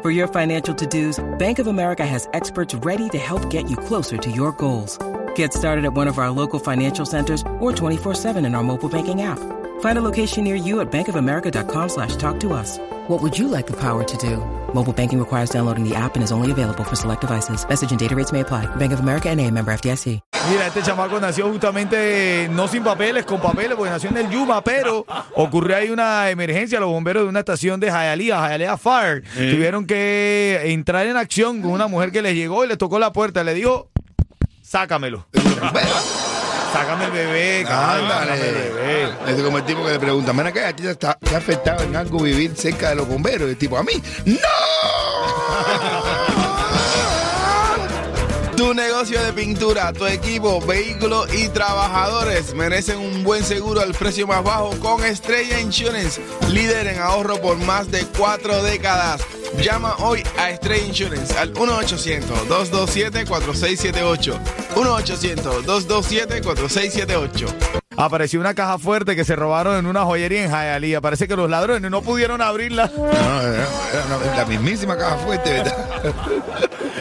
For your financial to-dos, Bank of America has experts ready to help get you closer to your goals. Get started at one of our local financial centers or 24-7 in our mobile banking app. Find a location near you at bankofamerica.com slash talk to us. What would you like the power to do? Mobile banking requires downloading the app and is only available for select devices. Message and data rates may apply. Bank of America and a member FDIC. Mira, este chamaco nació justamente no sin papeles, con papeles, porque nació en el Yuma, pero ocurrió ahí una emergencia. Los bomberos de una estación de Hialeah, Hialeah Fire, tuvieron que entrar en acción con una mujer que les llegó y le tocó la puerta. Le dijo, sácamelo. Sácame el bebé, sácame el bebé. Es como el tipo que le pregunta, mira que a ti te, está- te ha afectado en algo vivir cerca de los bomberos. Y el tipo, a mí, ¡No! Tu negocio de pintura, tu equipo, vehículos y trabajadores merecen un buen seguro al precio más bajo con Estrella Insurance, líder en ahorro por más de cuatro décadas. Llama hoy a Estrella Insurance al 1-800-227-4678. 1-800-227-4678. Apareció una caja fuerte que se robaron en una joyería en Hialeah. Parece que los ladrones no pudieron abrirla. No, era una- la mismísima caja fuerte, ¿verdad?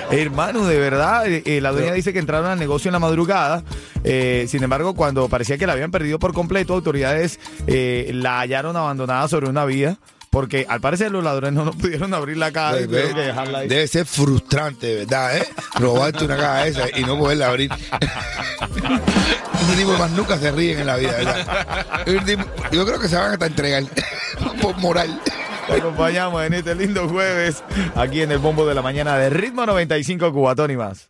Hermano, de verdad, eh, eh, la dueña dice que entraron al negocio en la madrugada. eh, sin embargo, cuando parecía que la habían perdido por completo, autoridades eh, la hallaron abandonada sobre una vía. Porque al parecer los ladrones no, no pudieron abrir la caja y tuvieron que dejarla ahí. Debe ser frustrante, ¿verdad? ¿eh? Robarte una caja esa y no poderla abrir. Ese tipo más nunca se ríen en la vida, ¿verdad? Tipo- Yo creo que se van hasta entregar por moral. Te acompañamos en este lindo jueves aquí en el Bombo de la Mañana de Ritmo 95 Cubatón y más.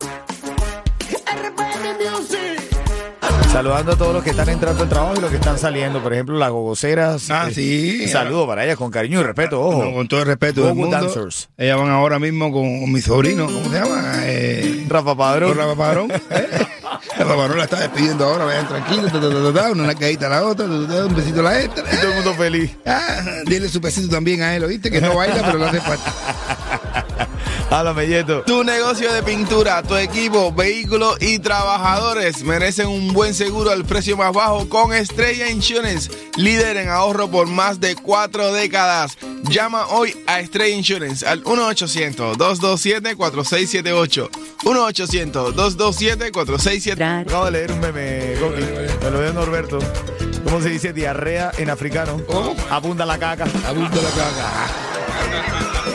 Saludando a todos los que están entrando al trabajo y los que están saliendo. Por ejemplo, las gogoceras. Ah, Eh, sí. Un saludo para ellas con cariño y respeto, ojo. No, con todo el respeto del mundo. Dancers. Ellas van ahora mismo con mi sobrino, ¿cómo se llama? Eh, Rafa Padrón. Rafa Padrón. ¿eh? Rafa Padrón la está despidiendo ahora, vayan tranquilos, ta, una caída a la otra, un besito a la esta. Y todo el mundo feliz. Ah, dile su besito también a él, ¿oíste? Que no baila, pero lo hace falta. Háblame, Yeto. Tu negocio de pintura, tu equipo, vehículos y trabajadores merecen un buen seguro al precio más bajo con Estrella Insurance, líder en ahorro por más de cuatro décadas. Llama hoy a Estrella Insurance al 1-800-227-4678. 1-800-227-4678. Acabo de leer un meme, Coqui. Me lo dio Norberto. ¿Cómo se dice diarrea en africano? ¿Cómo? Abunda la caca. Abunda la caca.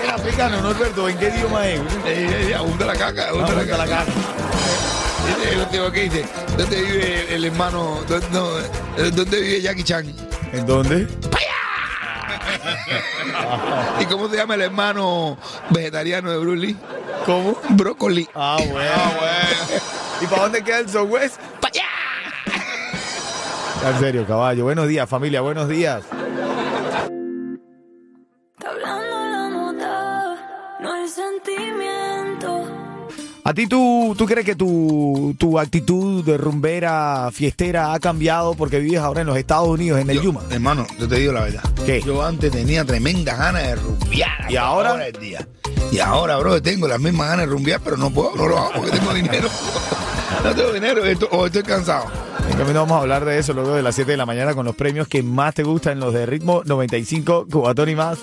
En africano, Norberto, ¿en qué idioma es? Eh, eh, Abunda la caca, abunda la caca. es el último que dice, ¿dónde vive el hermano? ¿Dónde, no, eh, ¿dónde vive Jackie Chan? ¿En dónde? ¿Y cómo se llama el hermano vegetariano de Bruce Lee? ¿Cómo? Brócoli. Ah, bueno. ¿Y para dónde queda el Southwest? ¡Para allá! En serio, caballo. Buenos días, familia. Buenos días. ¿A ti tú, tú crees que tu, tu actitud de rumbera, fiestera ha cambiado porque vives ahora en los Estados Unidos, en el Yo, Yuma? Hermano, yo te digo la verdad. ¿Qué? Yo antes tenía tremendas ganas de rumbear. ¿Y ahora? del día. Y ahora, bro, tengo las mismas ganas de rumbear, pero no puedo, no lo hago porque tengo dinero. no tengo dinero esto- o estoy cansado. En camino vamos a hablar de eso luego de las 7 de la mañana con los premios que más te gustan, los de ritmo 95, Cubatón y más.